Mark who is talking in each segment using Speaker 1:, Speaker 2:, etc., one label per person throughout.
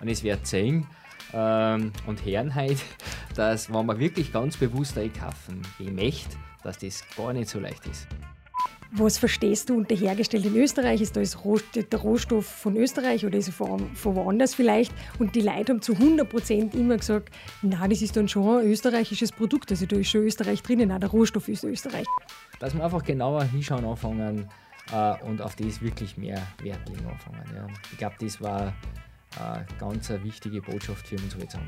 Speaker 1: Und es wird sehen ähm, und hören heute, dass, wenn man wirklich ganz bewusst einkaufen gehen möchte, dass das gar nicht so leicht ist.
Speaker 2: Was verstehst du unter hergestellt in Österreich? Ist das der Rohstoff von Österreich oder ist er von, von woanders vielleicht? Und die Leute haben zu 100 Prozent immer gesagt, na, das ist dann schon ein österreichisches Produkt, also da ist schon Österreich drinnen, na, der Rohstoff ist Österreich.
Speaker 1: Dass wir einfach genauer hinschauen anfangen äh, und auf das wirklich mehr Wert legen anfangen. Ja. Ich glaube, das war eine ganz eine wichtige Botschaft für uns heute.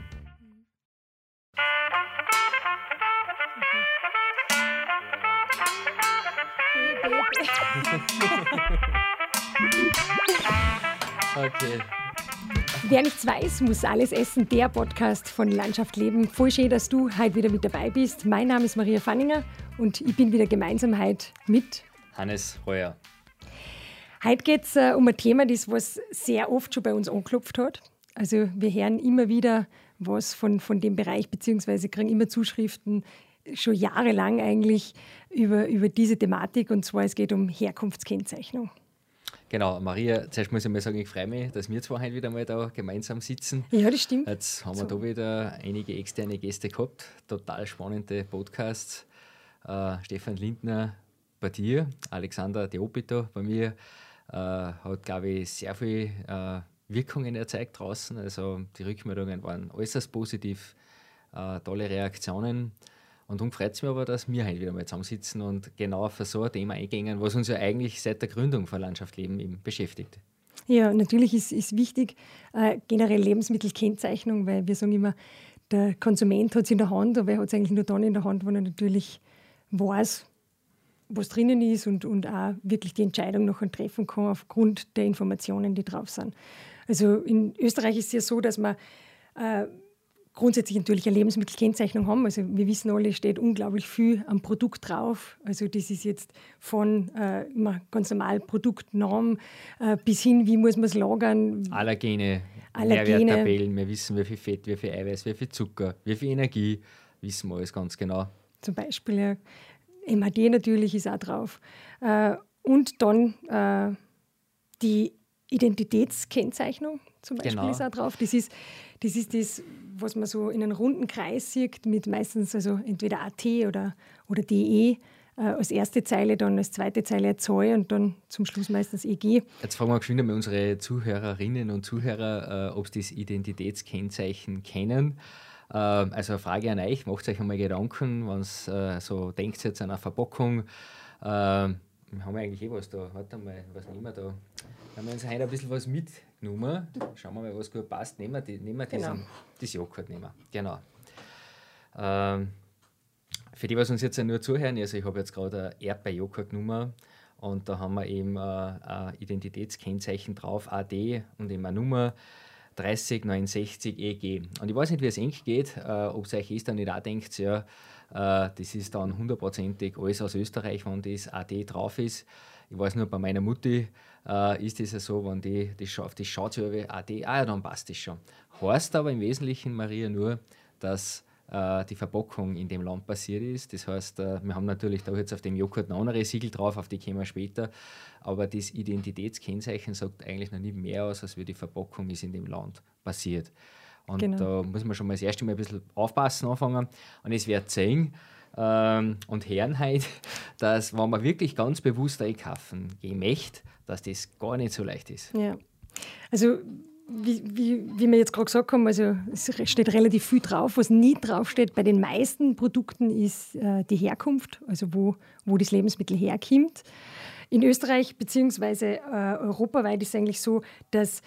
Speaker 2: okay. Wer nichts weiß, muss alles essen. Der Podcast von Landschaft Leben. Voll schön, dass du heute wieder mit dabei bist. Mein Name ist Maria Fanninger und ich bin wieder gemeinsam heute mit
Speaker 1: Hannes Heuer.
Speaker 2: Heute geht es äh, um ein Thema, das was sehr oft schon bei uns angeklopft hat. Also wir hören immer wieder was von, von dem Bereich, beziehungsweise kriegen immer Zuschriften, schon jahrelang eigentlich über, über diese Thematik und zwar es geht um Herkunftskennzeichnung.
Speaker 1: Genau, Maria, zuerst muss ich mal sagen, ich freue mich, dass wir zwei heute wieder mal da gemeinsam sitzen.
Speaker 2: Ja, das stimmt.
Speaker 1: Jetzt haben wir so. da wieder einige externe Gäste gehabt, total spannende Podcasts. Äh, Stefan Lindner bei dir, Alexander Deopito bei mir, äh, hat, glaube ich, sehr viel äh, Wirkungen erzeugt draußen. Also die Rückmeldungen waren äußerst positiv, äh, tolle Reaktionen. Und darum freut es mich aber, dass wir heute wieder mal zusammensitzen und genau auf so ein Thema eingehen, was uns ja eigentlich seit der Gründung von Landschaft Leben eben beschäftigt.
Speaker 2: Ja, natürlich ist, ist wichtig äh, generell Lebensmittelkennzeichnung, weil wir sagen immer, der Konsument hat es in der Hand, aber er hat es eigentlich nur dann in der Hand, wenn er natürlich weiß, was drinnen ist und, und auch wirklich die Entscheidung noch treffen kann aufgrund der Informationen, die drauf sind. Also in Österreich ist es ja so, dass man äh, grundsätzlich natürlich eine Lebensmittelkennzeichnung haben. Also wir wissen alle, steht unglaublich viel am Produkt drauf. Also das ist jetzt von äh, ganz normal Produktnorm äh, bis hin, wie muss man es lagern.
Speaker 1: Allergene, Allergene. Nährwerttabellen, wir wissen, wie viel Fett, wie viel Eiweiß, wie viel Zucker, wie viel Energie, wissen wir alles ganz genau.
Speaker 2: Zum Beispiel, ja. MHD natürlich ist auch drauf. Äh, und dann äh, die Identitätskennzeichnung zum Beispiel genau. ist auch drauf. Das ist, das ist das, was man so in einem runden Kreis sieht, mit meistens also entweder AT oder, oder DE. Äh, als erste Zeile, dann als zweite Zeile Zoll und dann zum Schluss meistens EG.
Speaker 1: Jetzt fragen wir geschwind einmal unsere Zuhörerinnen und Zuhörer, äh, ob sie das Identitätskennzeichen kennen. Äh, also eine Frage an euch, macht euch einmal Gedanken, wenn ihr äh, so denkt jetzt an eine Verpackung. Äh, haben wir eigentlich eh was da? Warte mal, was nehmen wir da? haben wir uns heute ein bisschen was mitgenommen. Schauen wir mal, was gut passt. Nehmen wir, die, nehmen wir diesen, genau. das Joghurt. Nehmen. Genau. Ähm, für die, was uns jetzt nur zuhören, also ich habe jetzt gerade ein Erdbeerjoghurt genommen und da haben wir eben äh, ein Identitätskennzeichen drauf, AD und eben eine Nummer 3069 EG. Und ich weiß nicht, wie es eng geht, äh, ob es euch ist, dann nicht auch denkt, ja, äh, das ist dann hundertprozentig alles aus Österreich, wenn das AD drauf ist. Ich weiß nur, bei meiner Mutti äh, ist es ja so, wenn die das schaut, das schaut AD, ah ja, dann passt das schon. Heißt aber im Wesentlichen, Maria, nur, dass die Verpackung in dem Land passiert ist. Das heißt, äh, wir haben natürlich da jetzt auf dem Joghurt noch andere Siegel drauf, auf die kommen wir später. Aber das Identitätskennzeichen sagt eigentlich noch nicht mehr aus, als wie die Verpackung ist in dem Land passiert. Und genau. da muss man schon mal das erste Mal ein bisschen aufpassen anfangen. Und es wird sehen, ähm, und hören heute, dass, wenn man wirklich ganz bewusst einkaufen gehen möchte, dass das gar nicht so leicht ist.
Speaker 2: Ja. Also, wie, wie, wie wir jetzt gerade gesagt haben, also es steht relativ viel drauf. Was nie draufsteht bei den meisten Produkten ist äh, die Herkunft, also wo, wo das Lebensmittel herkommt. In Österreich bzw. Äh, europaweit ist es eigentlich so, dass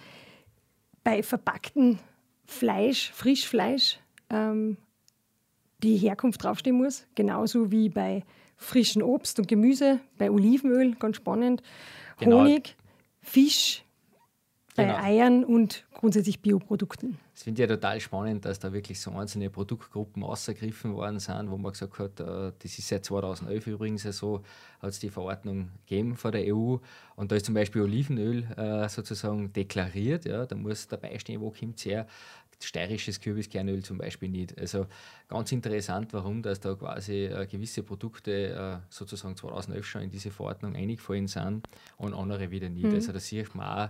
Speaker 2: bei verpacktem Fleisch, Frischfleisch, ähm, die Herkunft draufstehen muss, genauso wie bei frischem Obst und Gemüse, bei Olivenöl, ganz spannend, genau. Honig, Fisch, bei genau. Eiern und grundsätzlich Bioprodukten.
Speaker 1: Das finde ich ja total spannend, dass da wirklich so einzelne Produktgruppen ausgegriffen worden sind, wo man gesagt hat, äh, das ist seit 2011 übrigens so, hat es die Verordnung gegeben von der EU. Und da ist zum Beispiel Olivenöl äh, sozusagen deklariert. Ja, da muss dabei stehen, wo kommt es her steirisches Kürbiskernöl zum Beispiel nicht. Also ganz interessant, warum dass da quasi äh, gewisse Produkte äh, sozusagen 2011 schon in diese Verordnung eingefallen sind und andere wieder nicht. Mhm. Also da sieht man auch,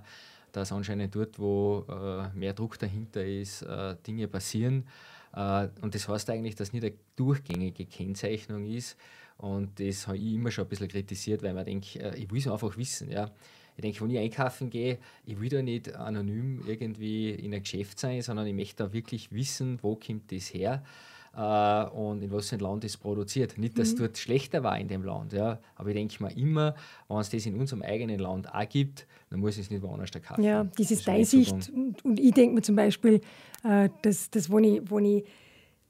Speaker 1: dass anscheinend dort, wo äh, mehr Druck dahinter ist, äh, Dinge passieren. Äh, und das heißt eigentlich, dass nicht eine durchgängige Kennzeichnung ist. Und das habe ich immer schon ein bisschen kritisiert, weil man denkt, äh, ich will es einfach wissen. Ja. Ich denke, wenn ich einkaufen gehe, ich will da nicht anonym irgendwie in ein Geschäft sein, sondern ich möchte da wirklich wissen, wo kommt das her äh, und in was für ein Land es produziert. Nicht, dass es mhm. dort schlechter war in dem Land, ja, aber ich denke mir immer, wenn es das in unserem eigenen Land auch gibt, dann muss ich es nicht woanders kaufen.
Speaker 2: Ja, das ist deine Sicht. Und, und, ich denke mir zum Beispiel, äh, dass, dass wenn ich, wenn ich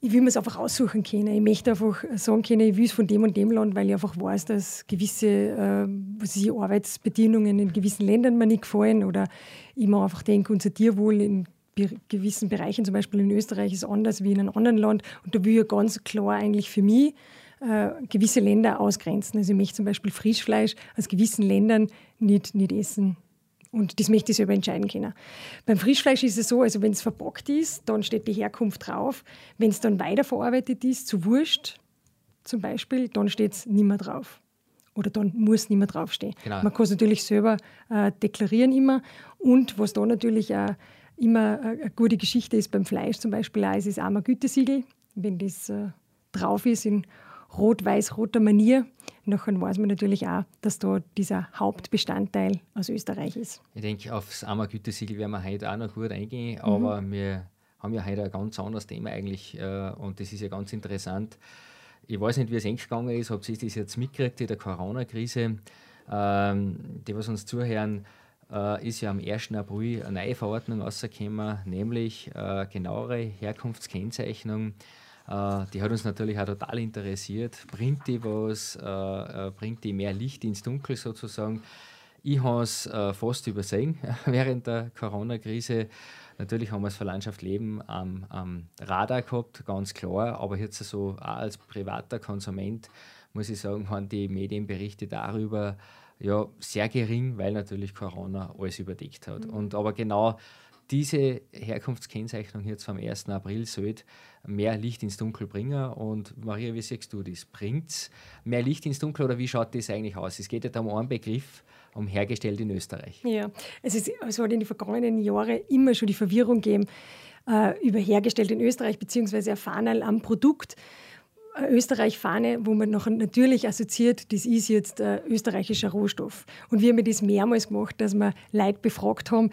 Speaker 2: ich will mir es einfach aussuchen können. Ich möchte einfach sagen können, ich will es von dem und dem Land, weil ich einfach weiß, dass gewisse äh, was ich, Arbeitsbedingungen in gewissen Ländern mir nicht gefallen oder ich mir einfach denke, unser Tierwohl in gewissen Bereichen, zum Beispiel in Österreich, ist anders wie in einem anderen Land. Und da will ich ganz klar eigentlich für mich äh, gewisse Länder ausgrenzen. Also ich möchte zum Beispiel Frischfleisch aus gewissen Ländern nicht, nicht essen. Und das möchte ich selber entscheiden können. Beim Frischfleisch ist es so, also wenn es verpackt ist, dann steht die Herkunft drauf. Wenn es dann weiterverarbeitet ist, zu Wurst zum Beispiel, dann steht es nicht mehr drauf. Oder dann muss nicht mehr draufstehen. Genau. Man kann es natürlich selber äh, deklarieren immer. Und was da natürlich auch immer eine gute Geschichte ist beim Fleisch zum Beispiel auch, ist das armer Gütesiegel. Wenn das äh, drauf ist in rot-weiß-roter Manier, dann weiß man natürlich auch, dass da dieser Hauptbestandteil aus Österreich ist.
Speaker 1: Ich denke, aufs armer Gütesiegel werden wir heute auch noch gut eingehen, mhm. aber wir haben ja heute ein ganz anderes Thema eigentlich äh, und das ist ja ganz interessant. Ich weiß nicht, wie es eng gegangen ist, ob Sie das jetzt mitgekriegt in der Corona-Krise. Ähm, die, was uns zuhören, äh, ist ja am 1. April eine neue Verordnung rausgekommen, nämlich äh, genauere Herkunftskennzeichnung. Äh, die hat uns natürlich auch total interessiert. Bringt die was? Äh, äh, bringt die mehr Licht ins Dunkel sozusagen? Ich habe es äh, fast übersehen während der Corona-Krise. Natürlich haben wir es für Landschaft Leben am, am Radar gehabt, ganz klar. Aber jetzt so auch als privater Konsument muss ich sagen, haben die Medienberichte darüber ja, sehr gering, weil natürlich Corona alles überdeckt hat. Mhm. Und aber genau diese Herkunftskennzeichnung jetzt vom 1. April sollte mehr Licht ins Dunkel bringen. Und Maria, wie siehst du das? Bringt es mehr Licht ins Dunkel oder wie schaut das eigentlich aus? Es geht ja da um einen Begriff, um hergestellt in Österreich.
Speaker 2: Ja, es, ist, es hat in den vergangenen Jahren immer schon die Verwirrung gegeben äh, über hergestellt in Österreich, beziehungsweise ein Fahnerl am Produkt. Österreich-Fahne, wo man noch natürlich assoziiert, das ist jetzt äh, österreichischer Rohstoff. Und wir haben das mehrmals gemacht, dass wir Leute befragt haben,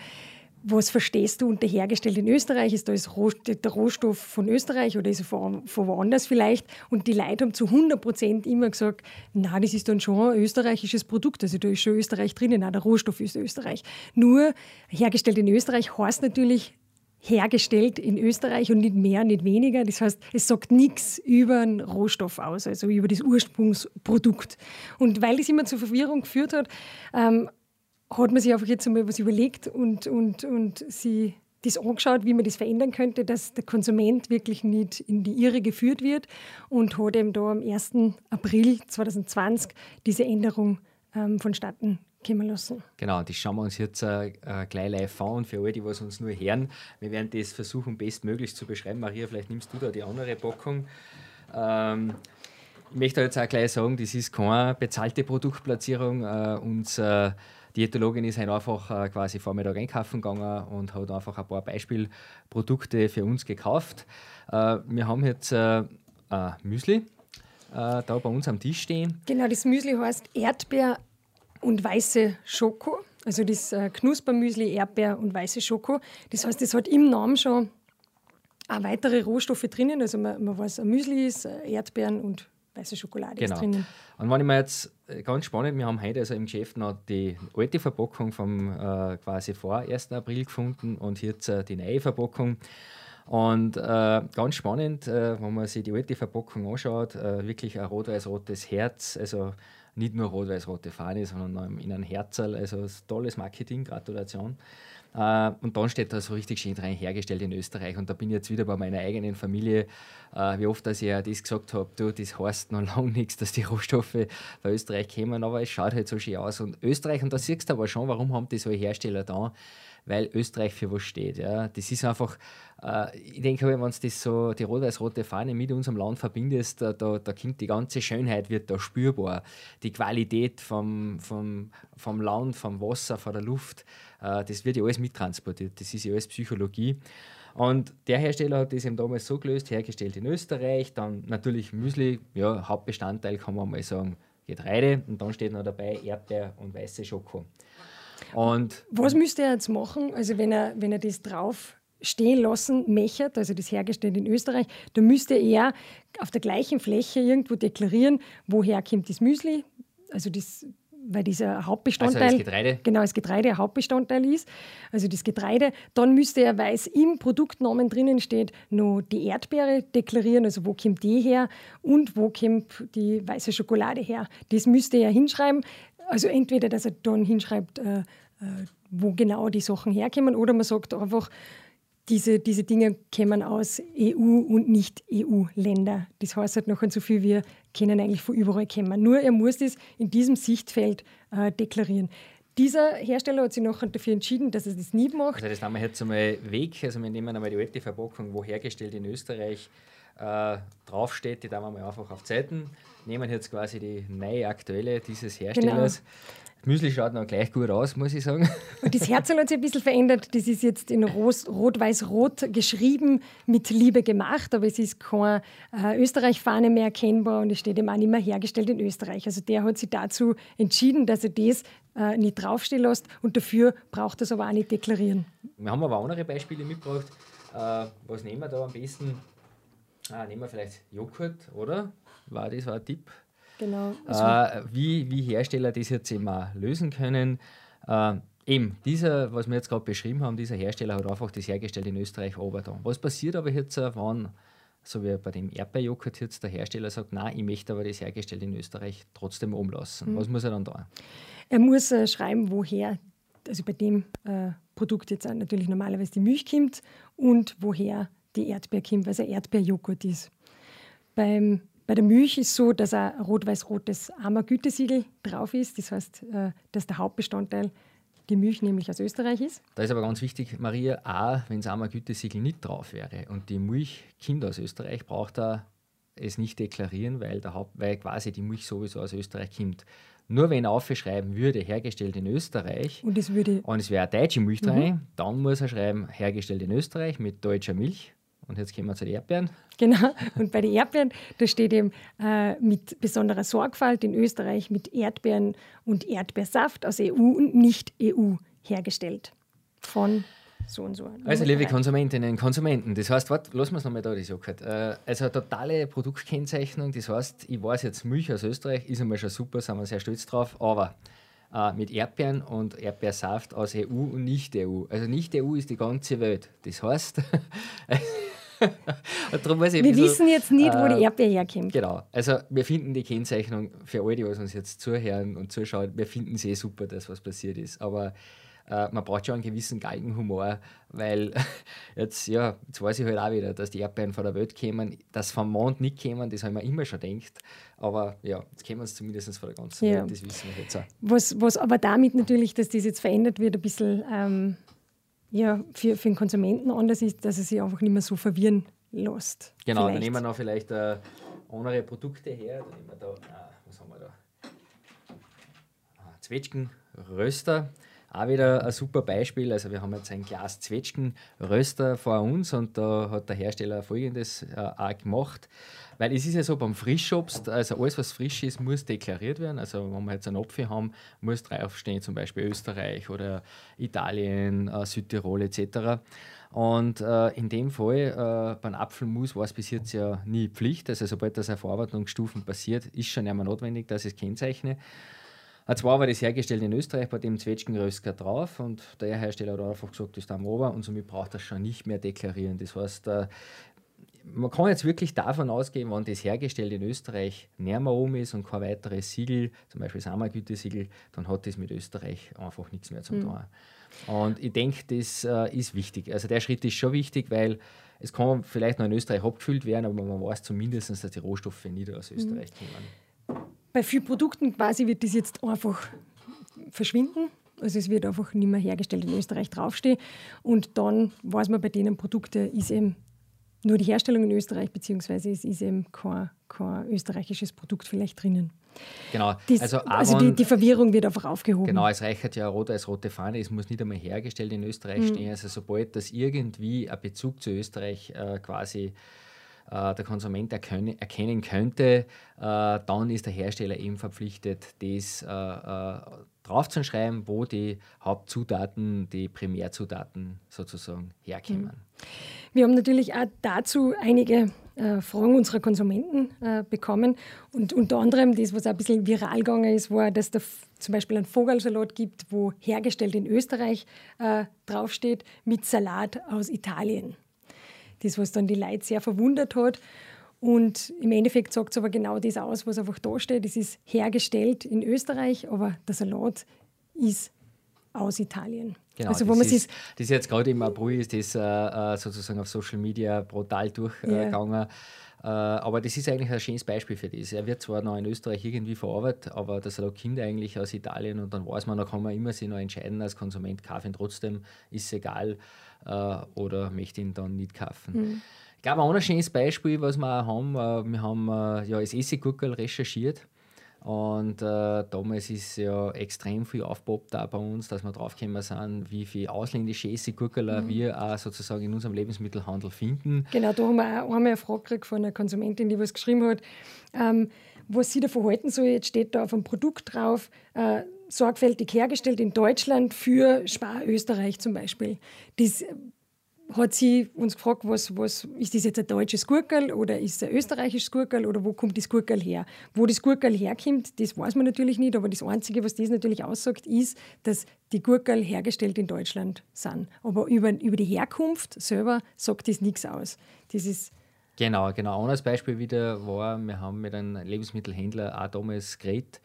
Speaker 2: was verstehst du unter hergestellt in Österreich? Ist das der Rohstoff von Österreich oder ist er von, von woanders vielleicht? Und die Leute haben zu 100 Prozent immer gesagt, na, das ist dann schon ein österreichisches Produkt. Also da ist schon Österreich drinnen, na, der Rohstoff ist Österreich. Nur hergestellt in Österreich heißt natürlich hergestellt in Österreich und nicht mehr, nicht weniger. Das heißt, es sagt nichts über den Rohstoff aus, also über das Ursprungsprodukt. Und weil das immer zur Verwirrung geführt hat, ähm, hat man sich einfach jetzt einmal was überlegt und, und, und sie das angeschaut, wie man das verändern könnte, dass der Konsument wirklich nicht in die Irre geführt wird und hat eben da am 1. April 2020 diese Änderung ähm, vonstatten kommen lassen.
Speaker 1: Genau, das schauen wir uns jetzt äh, äh, gleich live an und für alle, die was uns nur hören, wir werden das versuchen, bestmöglich zu beschreiben. Maria, vielleicht nimmst du da die andere Packung. Ähm, ich möchte jetzt auch gleich sagen, das ist keine bezahlte Produktplatzierung. Äh, unser Diätologin ist einfach äh, quasi Vormittag einkaufen gegangen und hat einfach ein paar Beispielprodukte für uns gekauft. Äh, wir haben jetzt äh, Müsli äh, da bei uns am Tisch stehen.
Speaker 2: Genau, das Müsli heißt Erdbeer und weiße Schoko. Also das äh, Knuspermüsli, Erdbeer und weiße Schoko. Das heißt, es hat im Namen schon auch weitere Rohstoffe drinnen. Also man, man weiß, ein Müsli ist äh, Erdbeeren und weiße Schokolade genau. ist drinnen.
Speaker 1: Und wenn ich mir jetzt äh, ganz spannend, wir haben heute also im Geschäft noch die alte Verpackung vom äh, quasi vor 1. April gefunden und jetzt äh, die neue Verpackung. Und äh, ganz spannend, wenn man sich die alte Verpackung anschaut, wirklich ein rot-weiß-rotes Herz, also nicht nur rot-weiß-rote Fahne, sondern in einem Herzl. Also tolles Marketing, Gratulation. Äh, und dann steht da so richtig schön rein, hergestellt in Österreich. Und da bin ich jetzt wieder bei meiner eigenen Familie, äh, wie oft dass ich das gesagt habe, du, das heißt noch lange nichts, dass die Rohstoffe von Österreich kommen, aber es schaut halt so schön aus. Und Österreich, und da siehst du aber schon, warum haben die so Hersteller da, weil Österreich für was steht. Ja. Das ist einfach, äh, ich denke, wenn das so, die rot-weiß-rote Fahne mit unserem Land verbindet, da, da, da kommt die ganze Schönheit wird da spürbar. Die Qualität vom, vom, vom Land, vom Wasser, von der Luft, äh, das wird ja alles mittransportiert. Das ist ja alles Psychologie. Und der Hersteller hat das eben damals so gelöst, hergestellt in Österreich, dann natürlich Müsli, ja, Hauptbestandteil kann man mal sagen, Getreide und dann steht noch dabei Erdbeer und weiße Schoko.
Speaker 2: Und Was müsste er jetzt machen, also wenn er, wenn er das drauf stehen lassen mechert, also das hergestellt in Österreich, dann müsste er auf der gleichen Fläche irgendwo deklarieren, woher kommt das Müsli, also das weil dieser Hauptbestandteil, also das Getreide. genau, das Getreide ein Hauptbestandteil ist, also das Getreide, dann müsste er, weil es im Produktnamen drinnen steht, noch die Erdbeere deklarieren, also wo kommt die her und wo kommt die weiße Schokolade her. Das müsste er hinschreiben, also entweder, dass er dann hinschreibt, äh, äh, wo genau die Sachen herkommen, oder man sagt einfach, diese, diese Dinge kommen aus EU- und Nicht-EU-Länder. Das heißt halt noch so viel, wir können eigentlich von überall kommen. Nur er muss das in diesem Sichtfeld äh, deklarieren. Dieser Hersteller hat sich nachher dafür entschieden, dass er das nie macht.
Speaker 1: Also das nehmen wir jetzt einmal weg. Also wir nehmen einmal die alte Verpackung, wo hergestellt in Österreich äh, draufsteht, die tun wir mal einfach auf Zeiten. Nehmen jetzt quasi die neue aktuelle dieses Herstellers. Genau. Müsli schaut noch gleich gut aus, muss ich sagen.
Speaker 2: Und das Herzl hat sich ein bisschen verändert. Das ist jetzt in Rot-Weiß-Rot geschrieben, mit Liebe gemacht, aber es ist keine äh, Österreich-Fahne mehr erkennbar und es steht eben auch nicht mehr hergestellt in Österreich. Also der hat sich dazu entschieden, dass er das äh, nicht draufstehen lässt und dafür braucht er es aber auch nicht deklarieren.
Speaker 1: Wir haben aber auch andere Beispiele mitgebracht. Äh, was nehmen wir da am besten? Ah, nehmen wir vielleicht Joghurt, oder? War das war ein Tipp?
Speaker 2: Genau.
Speaker 1: Äh, wie, wie Hersteller das jetzt immer lösen können. Äh, eben, dieser, was wir jetzt gerade beschrieben haben, dieser Hersteller hat einfach das hergestellt in Österreich da. Was passiert aber jetzt, äh, wenn, so wie bei dem Erdbeerjoghurt jetzt der Hersteller sagt, nein, ich möchte aber das hergestellt in Österreich trotzdem umlassen. Mhm. Was muss er dann da?
Speaker 2: Er muss äh, schreiben, woher, also bei dem äh, Produkt jetzt natürlich normalerweise die Milch kommt und woher die Erdbeer kommt, weil es ein Erdbeerjoghurt ist. Beim bei der Milch ist es so, dass ein rot-weiß-rotes Armer-Gütesiegel drauf ist. Das heißt, äh, dass der Hauptbestandteil die Milch nämlich aus Österreich ist.
Speaker 1: Da ist aber ganz wichtig, Maria, auch wenn das Armer-Gütesiegel nicht drauf wäre und die Milch Kinder aus Österreich, braucht er es nicht deklarieren, weil, der Haupt, weil quasi die Milch sowieso aus Österreich kommt. Nur wenn er aufschreiben würde, hergestellt in Österreich,
Speaker 2: und es, würde
Speaker 1: und es wäre eine deutsche Milch mhm. drin, dann muss er schreiben, hergestellt in Österreich mit deutscher Milch. Und jetzt kommen wir zu den Erdbeeren.
Speaker 2: Genau, und bei den Erdbeeren, da steht eben äh, mit besonderer Sorgfalt in Österreich mit Erdbeeren und Erdbeersaft aus EU und Nicht-EU hergestellt. Von so und so.
Speaker 1: Also, liebe Konsumentinnen und Konsumenten, das heißt, warte, lassen wir es nochmal da, die Sache. Äh, also, eine totale Produktkennzeichnung, das heißt, ich weiß jetzt, Milch aus Österreich ist einmal schon super, sind wir sehr stolz drauf, aber äh, mit Erdbeeren und Erdbeersaft aus EU und Nicht-EU. Also, Nicht-EU ist die ganze Welt. Das heißt,
Speaker 2: wir wissen jetzt nicht, wo die äh, Erdbeere herkommt.
Speaker 1: Genau. Also wir finden die Kennzeichnung für alle, die uns jetzt zuhören und zuschauen, wir finden sie eh super, dass was passiert ist. Aber äh, man braucht schon einen gewissen Galgenhumor, weil jetzt, ja, jetzt weiß ich halt auch wieder, dass die Erdbeeren von der Welt kämen, dass vom Mond nicht kämen, das haben wir immer schon gedacht. Aber ja, jetzt kämen sie zumindest von der ganzen ja. Welt, das wissen wir jetzt auch.
Speaker 2: Was, was aber damit natürlich, dass das jetzt verändert wird, ein bisschen ähm, ja, für, für den Konsumenten anders ist, dass er sich einfach nicht mehr so verwirren lässt.
Speaker 1: Genau, vielleicht. dann nehmen wir noch vielleicht äh, andere Produkte her. Dann nehmen wir da, ah, was haben wir da? Ah, Zwetschgenröster. Auch wieder ein super Beispiel. Also wir haben jetzt ein Glas Zwetschgenröster vor uns und da hat der Hersteller folgendes äh, auch gemacht. Weil es ist ja so beim Frischobst, also alles, was frisch ist, muss deklariert werden. Also wenn wir jetzt einen Apfel haben, muss draufstehen, zum Beispiel Österreich oder Italien, äh, Südtirol etc. Und äh, in dem Fall, äh, beim Apfelmus war es bis jetzt ja nie Pflicht. Also sobald das auf Verarbeitungsstufen passiert, ist schon einmal notwendig, dass ich es kennzeichne. Und zwar war das hergestellt in Österreich bei dem Zwetschgenrösker drauf und der Hersteller hat einfach gesagt, das ist am Ober und somit braucht er schon nicht mehr deklarieren. Das heißt, äh, man kann jetzt wirklich davon ausgehen, wenn das hergestellt in Österreich näher oben ist und kein weiteres Siegel, zum Beispiel das Ammergütesiegel, dann hat das mit Österreich einfach nichts mehr zu tun. Mhm. Und ich denke, das äh, ist wichtig. Also der Schritt ist schon wichtig, weil es kann vielleicht noch in Österreich abgefüllt werden, aber man weiß zumindest, dass die Rohstoffe nicht aus Österreich mhm. kommen.
Speaker 2: Bei vielen Produkten quasi wird das jetzt einfach verschwinden. Also es wird einfach nicht mehr hergestellt in Österreich draufstehen. Und dann weiß man bei denen Produkte, ist eben nur die Herstellung in Österreich, beziehungsweise es ist eben kein, kein österreichisches Produkt vielleicht drinnen.
Speaker 1: Genau.
Speaker 2: Dies, also, Avon, also die, die, Verwirrung wird einfach aufgehoben.
Speaker 1: Genau, es reicht ja rot als rote Fahne, es muss nicht einmal hergestellt in Österreich mhm. stehen. Also sobald das irgendwie ein Bezug zu Österreich äh, quasi der Konsument erkennen, könnte, äh, dann ist der Hersteller eben verpflichtet, das äh, äh, draufzuschreiben, wo die Hauptzutaten, die Primärzutaten sozusagen herkommen. Mhm.
Speaker 2: Wir haben natürlich auch dazu einige äh, Fragen unserer Konsumenten äh, bekommen. Und unter anderem das, was auch ein bisschen viral gegangen ist, war, dass es zum Beispiel einen Vogelsalat gibt, wo hergestellt in Österreich äh, draufsteht, mit Salat aus Italien. Das, was dann die Leute sehr verwundert hat. Und im Endeffekt sagt es aber genau das aus, was einfach da steht. Es ist hergestellt in Österreich, aber der Salat ist aus Italien.
Speaker 1: Genau, also, wo das, man ist, das ist jetzt gerade im April ist das äh, äh, sozusagen auf Social Media brutal durchgegangen. Yeah. Äh, aber das ist eigentlich ein schönes Beispiel für das. Er wird zwar noch in Österreich irgendwie verarbeitet, aber das Salat Kind eigentlich aus Italien und dann weiß man, da kann man immer sich noch entscheiden als Konsument, kaufe ihn trotzdem, ist es egal äh, oder möchte ihn dann nicht kaufen. Mhm. Ich glaube, ein schönes Beispiel, was wir auch haben, äh, wir haben äh, ja das Essiggurkel recherchiert und äh, damals ist ja extrem viel aufgepoppt auch bei uns, dass wir draufgekommen sind, wie viele ausländische Essiggurkeler mhm. wir auch sozusagen in unserem Lebensmittelhandel finden.
Speaker 2: Genau, da haben wir auch einmal eine Frage gekriegt von einer Konsumentin, die was geschrieben hat, ähm, was sie da verhalten soll. Jetzt steht da auf einem Produkt drauf, äh, sorgfältig hergestellt in Deutschland für Spar Österreich zum Beispiel. Das hat sie uns gefragt, was, was, ist das jetzt ein deutsches Gurkel oder ist es ein österreichisches Gurkel oder wo kommt das Gurkel her? Wo das Gurkel herkommt, das weiß man natürlich nicht, aber das Einzige, was das natürlich aussagt, ist, dass die Gurkel hergestellt in Deutschland sind. Aber über, über die Herkunft selber sagt das nichts aus. Das ist
Speaker 1: Genau, genau. Ein anderes Beispiel wieder war, wir haben mit einem Lebensmittelhändler auch damals geredet,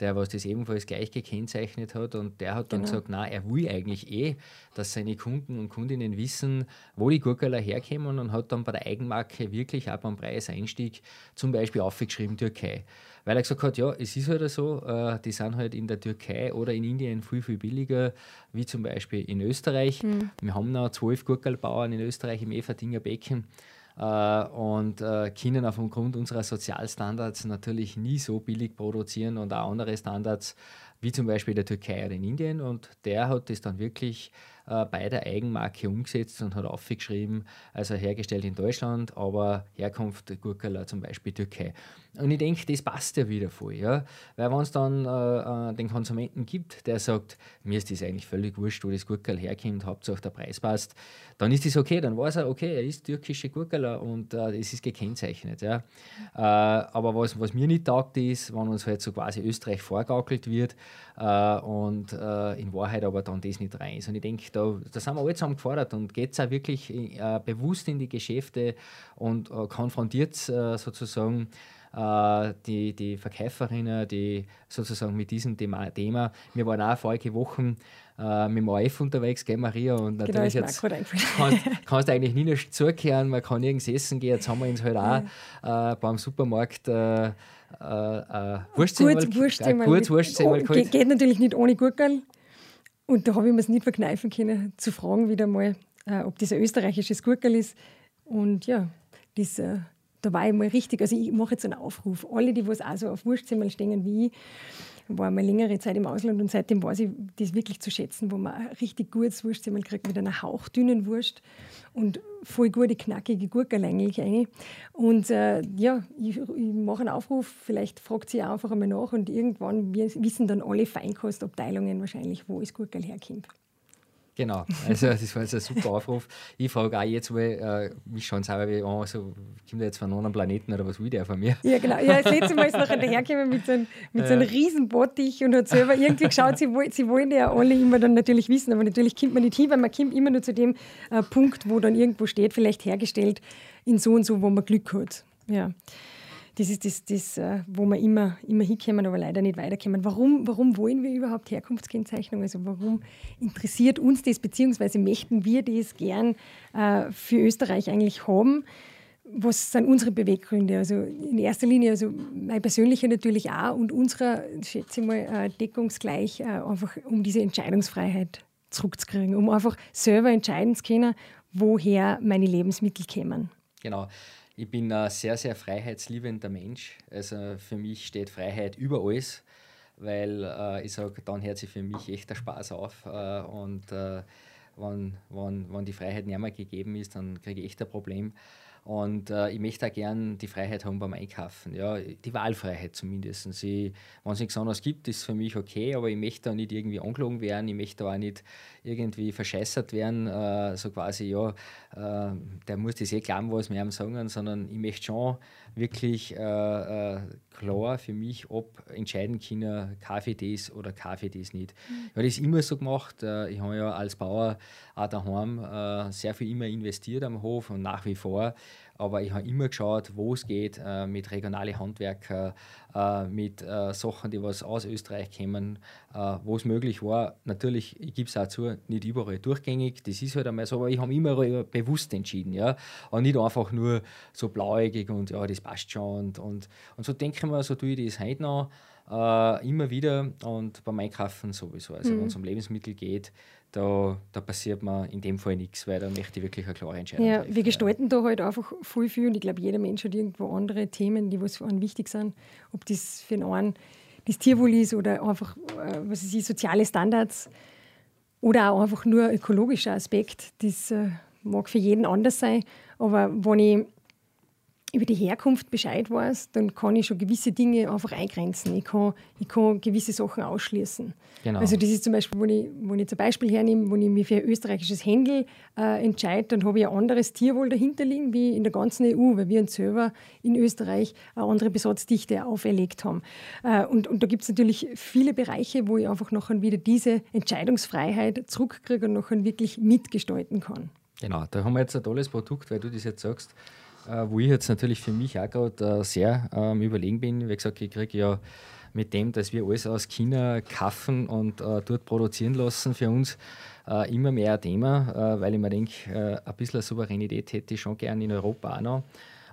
Speaker 1: der was das ebenfalls gleich gekennzeichnet hat und der hat dann genau. gesagt, na, er will eigentlich eh, dass seine Kunden und Kundinnen wissen, wo die Gurkeler herkommen und hat dann bei der Eigenmarke wirklich auch beim Preiseinstieg zum Beispiel aufgeschrieben Türkei. Weil er gesagt hat, ja, es ist halt so, äh, die sind halt in der Türkei oder in Indien viel, viel billiger, wie zum Beispiel in Österreich. Mhm. Wir haben noch zwölf Gurkelbauern in Österreich im Everdinger Becken. Äh, und äh, können aufgrund unserer Sozialstandards natürlich nie so billig produzieren und auch andere Standards wie zum Beispiel der Türkei oder in Indien. Und der hat das dann wirklich äh, bei der Eigenmarke umgesetzt und hat aufgeschrieben, also hergestellt in Deutschland, aber Herkunft Gurkala zum Beispiel Türkei. Und ich denke, das passt ja wieder voll, ja? weil wenn es dann äh, äh, den Konsumenten gibt, der sagt, mir ist das eigentlich völlig wurscht, wo das Gurkel herkommt, Hauptsache der Preis passt, dann ist das okay, dann weiß er, okay, er ist türkische Gurkala und äh, es ist gekennzeichnet. Ja? Äh, aber was, was mir nicht taugt ist, wenn uns halt so quasi Österreich vorgaukelt wird äh, und äh, in Wahrheit aber dann das nicht rein ist. Und ich denke, da, da sind wir alle zusammen gefordert und geht es auch wirklich äh, bewusst in die Geschäfte und äh, konfrontiert äh, sozusagen äh, die, die Verkäuferinnen, die sozusagen mit diesem Thema, Thema. Wir waren auch vorige Wochen äh, mit dem OF unterwegs, gell, Maria? Und
Speaker 2: genau, natürlich genau, jetzt
Speaker 1: kannst, kannst du eigentlich nie zukehren, man kann nirgends essen gehen. Jetzt haben wir uns halt auch ja. äh, beim Supermarkt äh, äh, äh Wurstsemmel
Speaker 2: Wurstsemmel oh, Geht natürlich nicht ohne Gurkel. Und da habe ich mir es nicht verkneifen können, zu fragen wieder mal, äh, ob das ein österreichisches Gurkel ist. Und ja, das, äh, da war ich mal richtig, also ich mache jetzt einen Aufruf. Alle, die was auch so auf Wurstsemmel stehen wie ich, war mal längere Zeit im Ausland und seitdem weiß ich das wirklich zu schätzen, wo man ein richtig gutes Wurstsemmel kriegt mit einer hauchdünnen Wurst und voll gute, knackige Gurken eigentlich. Und äh, ja, ich, ich mache einen Aufruf, vielleicht fragt sie einfach einmal nach und irgendwann wissen dann alle Feinkostabteilungen wahrscheinlich, wo das Gurkel herkommt.
Speaker 1: Genau, also das war jetzt ein super Aufruf. Ich frage auch jetzt mal, äh, mich schon selber wie, oh, so, kommt er jetzt von einem anderen Planeten oder was will der von mir?
Speaker 2: Ja, genau. Ja, das letzte Mal ist nachher dahergekommen mit so einem, mit so einem Riesenbottich und hat selber irgendwie geschaut, sie, wollen, sie wollen ja alle immer dann natürlich wissen, aber natürlich kommt man nicht hin, weil man kommt immer nur zu dem äh, Punkt, wo dann irgendwo steht, vielleicht hergestellt in so und so, wo man Glück hat. Ja das ist das, das äh, wo wir immer, immer hinkommen, aber leider nicht weiterkommen. Warum, warum wollen wir überhaupt Herkunftskennzeichnung? Also warum interessiert uns das, beziehungsweise möchten wir das gern äh, für Österreich eigentlich haben? was sind unsere Beweggründe? Also in erster Linie, also mein persönlicher natürlich auch und unserer, schätze ich mal, äh, deckungsgleich, äh, einfach um diese Entscheidungsfreiheit zurückzukriegen, um einfach selber entscheiden zu können, woher meine Lebensmittel kommen.
Speaker 1: Genau. Ich bin ein sehr, sehr freiheitsliebender Mensch. Also für mich steht Freiheit über alles, weil äh, ich sage, dann hört sich für mich echt der Spaß auf. Äh, und äh, wenn, wenn, wenn die Freiheit nicht mehr gegeben ist, dann kriege ich echt ein Problem. Und äh, ich möchte auch gerne die Freiheit haben beim Einkaufen. Ja, die Wahlfreiheit zumindest. wenn es nichts anderes gibt, ist für mich okay, aber ich möchte da nicht irgendwie angelogen werden, ich möchte da auch nicht irgendwie verscheißert werden, äh, so quasi, ja, äh, der muss das eh glauben, was wir ihm sagen, sondern ich möchte schon wirklich äh, äh, klar für mich, ob entscheiden können, Kaffee das oder Kaffee das nicht. Mhm. Ich habe das immer so gemacht. Äh, ich habe ja als Bauer auch daheim sehr viel immer investiert am Hof und nach wie vor aber ich habe immer geschaut, wo es geht, äh, mit regionalen Handwerker, äh, mit äh, Sachen, die was aus Österreich kommen, wo es möglich war. Natürlich, ich gebe es auch zu, nicht überall durchgängig, das ist halt einmal so, aber ich habe immer bewusst entschieden, ja, und nicht einfach nur so blauäugig und ja, das passt schon und, und, und so denke ich mir, so tue ich das heute noch, äh, immer wieder und beim Einkaufen sowieso, also mhm. wenn es um Lebensmittel geht, da, da passiert mir in dem Fall nichts, weil da möchte ich wirklich eine klare Entscheidung
Speaker 2: ja, treffen. Wir gestalten da halt einfach viel, viel und ich glaube, jeder Mensch hat irgendwo andere Themen, die was für einen wichtig sind. Ob das für einen das Tierwohl ist oder einfach äh, was ist, soziale Standards oder auch einfach nur ökologischer Aspekt. Das äh, mag für jeden anders sein, aber wenn ich über die Herkunft Bescheid weiß, dann kann ich schon gewisse Dinge einfach eingrenzen. Ich kann, ich kann gewisse Sachen ausschließen. Genau. Also das ist zum Beispiel, wenn ich, wenn ich zum Beispiel hernehme, wenn ich mich für ein österreichisches Händel äh, entscheide, dann habe ich ein anderes Tierwohl dahinter liegen wie in der ganzen EU, weil wir uns selber in Österreich eine andere Besatzdichte auferlegt haben. Äh, und, und da gibt es natürlich viele Bereiche, wo ich einfach nachher wieder diese Entscheidungsfreiheit zurückkriege und nachher wirklich mitgestalten kann.
Speaker 1: Genau, da haben wir jetzt ein tolles Produkt, weil du das jetzt sagst wo ich jetzt natürlich für mich auch gerade äh, sehr ähm, überlegen bin. Wie gesagt, ich kriege ja mit dem, dass wir alles aus China kaufen und äh, dort produzieren lassen, für uns äh, immer mehr ein Thema, äh, weil ich mir denke, äh, ein bisschen Souveränität hätte ich schon gerne in Europa auch noch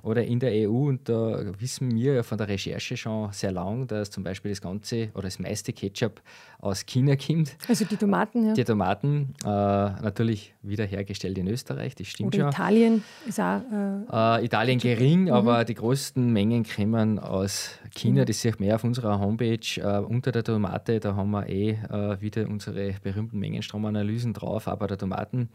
Speaker 1: oder in der EU. Und da wissen wir ja von der Recherche schon sehr lang, dass zum Beispiel das ganze oder das meiste Ketchup aus China kommt.
Speaker 2: Also die Tomaten, ja.
Speaker 1: Die Tomaten, äh, natürlich wieder hergestellt in Österreich, das stimmt
Speaker 2: oder
Speaker 1: schon.
Speaker 2: Italien ist auch.
Speaker 1: Äh, äh, Italien gering, mhm. aber die größten Mengen kommen aus China. Mhm. Das sieht man auf unserer Homepage. Äh, unter der Tomate, da haben wir eh äh, wieder unsere berühmten Mengenstromanalysen drauf, aber der Tomaten.